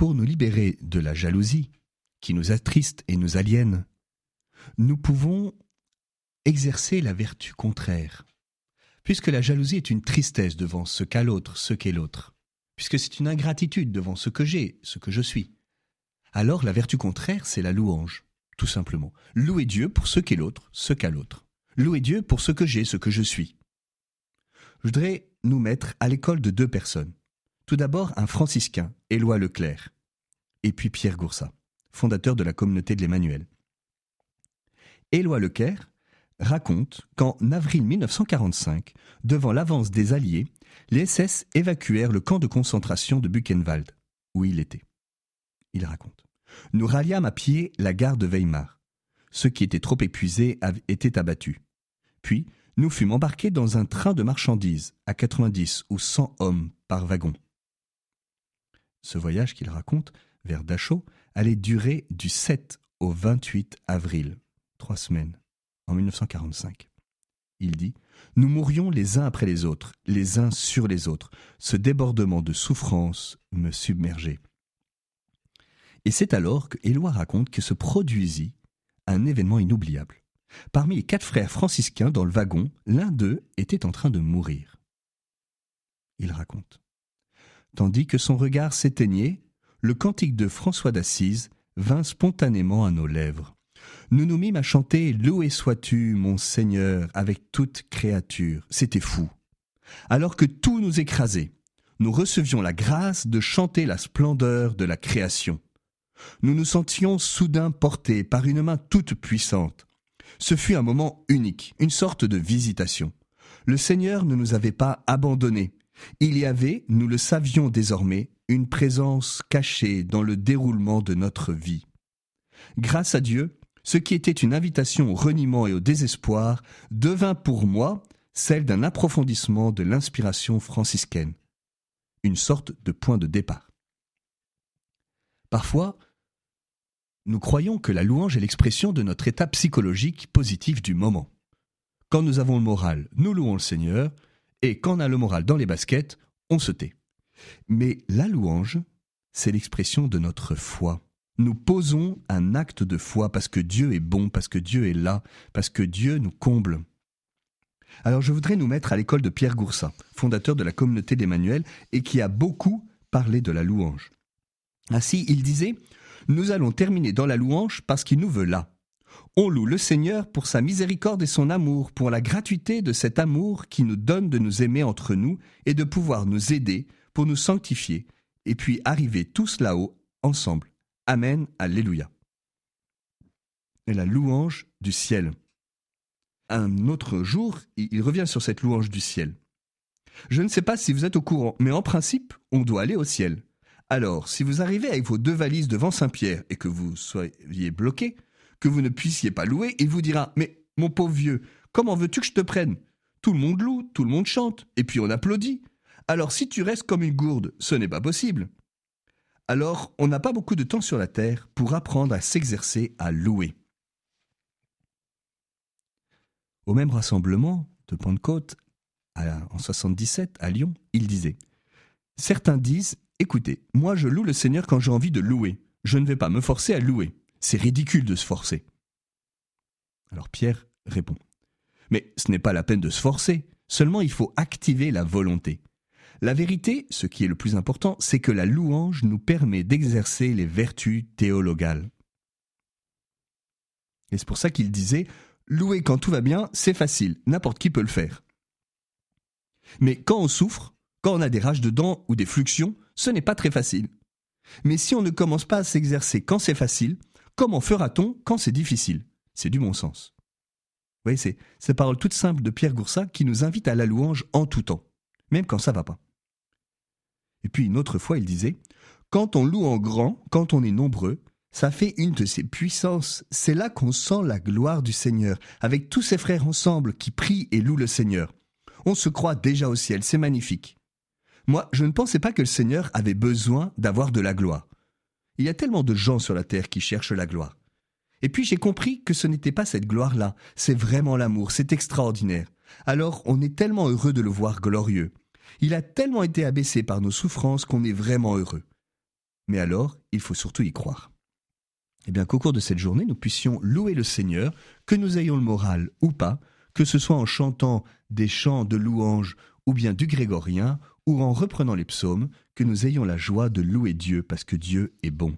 Pour nous libérer de la jalousie, qui nous attriste et nous aliène, nous pouvons exercer la vertu contraire, puisque la jalousie est une tristesse devant ce qu'a l'autre, ce qu'est l'autre, puisque c'est une ingratitude devant ce que j'ai, ce que je suis. Alors la vertu contraire, c'est la louange, tout simplement. Louer Dieu pour ce qu'est l'autre, ce qu'a l'autre. Louer Dieu pour ce que j'ai, ce que je suis. Je voudrais nous mettre à l'école de deux personnes. Tout d'abord un franciscain, Éloi Leclerc, et puis Pierre Goursat, fondateur de la communauté de l'Emmanuel. Éloi Leclerc raconte qu'en avril 1945, devant l'avance des Alliés, les SS évacuèrent le camp de concentration de Buchenwald, où il était. Il raconte. Nous ralliâmes à pied la gare de Weimar. Ceux qui étaient trop épuisés étaient abattus. Puis, nous fûmes embarqués dans un train de marchandises à 90 ou 100 hommes par wagon. Ce voyage qu'il raconte vers Dachau allait durer du 7 au 28 avril, trois semaines, en 1945. Il dit Nous mourions les uns après les autres, les uns sur les autres. Ce débordement de souffrance me submergeait. Et c'est alors que Éloi raconte que se produisit un événement inoubliable. Parmi les quatre frères franciscains dans le wagon, l'un d'eux était en train de mourir. Il raconte. Tandis que son regard s'éteignait, le cantique de François d'Assise vint spontanément à nos lèvres. Nous nous mîmes à chanter Loué sois-tu, mon Seigneur, avec toute créature. C'était fou. Alors que tout nous écrasait, nous recevions la grâce de chanter la splendeur de la création. Nous nous sentions soudain portés par une main toute puissante. Ce fut un moment unique, une sorte de visitation. Le Seigneur ne nous avait pas abandonnés. Il y avait, nous le savions désormais, une présence cachée dans le déroulement de notre vie. Grâce à Dieu, ce qui était une invitation au reniement et au désespoir devint pour moi celle d'un approfondissement de l'inspiration franciscaine, une sorte de point de départ. Parfois, nous croyons que la louange est l'expression de notre état psychologique positif du moment. Quand nous avons le moral, nous louons le Seigneur, et quand on a le moral dans les baskets, on se tait. Mais la louange, c'est l'expression de notre foi. Nous posons un acte de foi parce que Dieu est bon, parce que Dieu est là, parce que Dieu nous comble. Alors je voudrais nous mettre à l'école de Pierre Goursat, fondateur de la communauté d'Emmanuel, et qui a beaucoup parlé de la louange. Ainsi, il disait nous allons terminer dans la louange parce qu'il nous veut là. On loue le Seigneur pour sa miséricorde et son amour, pour la gratuité de cet amour qui nous donne de nous aimer entre nous et de pouvoir nous aider pour nous sanctifier, et puis arriver tous là-haut, ensemble. Amen, Alléluia. La louange du ciel. Un autre jour, il revient sur cette louange du ciel. Je ne sais pas si vous êtes au courant, mais en principe, on doit aller au ciel. Alors, si vous arrivez avec vos deux valises devant Saint-Pierre et que vous soyez bloqué, que vous ne puissiez pas louer, il vous dira Mais mon pauvre vieux, comment veux-tu que je te prenne? Tout le monde loue, tout le monde chante, et puis on applaudit. Alors si tu restes comme une gourde, ce n'est pas possible. Alors, on n'a pas beaucoup de temps sur la terre pour apprendre à s'exercer à louer. Au même rassemblement de Pentecôte, en 77, à Lyon, il disait Certains disent Écoutez, moi je loue le Seigneur quand j'ai envie de louer. Je ne vais pas me forcer à louer. C'est ridicule de se forcer. Alors Pierre répond. Mais ce n'est pas la peine de se forcer, seulement il faut activer la volonté. La vérité, ce qui est le plus important, c'est que la louange nous permet d'exercer les vertus théologales. Et c'est pour ça qu'il disait, louer quand tout va bien, c'est facile, n'importe qui peut le faire. Mais quand on souffre, quand on a des rages de dents ou des fluxions, ce n'est pas très facile. Mais si on ne commence pas à s'exercer quand c'est facile, comment fera-t-on quand c'est difficile? C'est du bon sens. Vous voyez, c'est cette parole toute simple de Pierre Goursat qui nous invite à la louange en tout temps, même quand ça va pas. Et puis une autre fois, il disait Quand on loue en grand, quand on est nombreux, ça fait une de ses puissances. C'est là qu'on sent la gloire du Seigneur, avec tous ses frères ensemble qui prient et louent le Seigneur. On se croit déjà au ciel, c'est magnifique. Moi, je ne pensais pas que le Seigneur avait besoin d'avoir de la gloire. Il y a tellement de gens sur la terre qui cherchent la gloire. Et puis j'ai compris que ce n'était pas cette gloire-là, c'est vraiment l'amour, c'est extraordinaire. Alors on est tellement heureux de le voir glorieux. Il a tellement été abaissé par nos souffrances qu'on est vraiment heureux. Mais alors, il faut surtout y croire. Eh bien qu'au cours de cette journée, nous puissions louer le Seigneur, que nous ayons le moral ou pas, que ce soit en chantant des chants de louange ou bien du grégorien, ou en reprenant les psaumes, que nous ayons la joie de louer Dieu parce que Dieu est bon.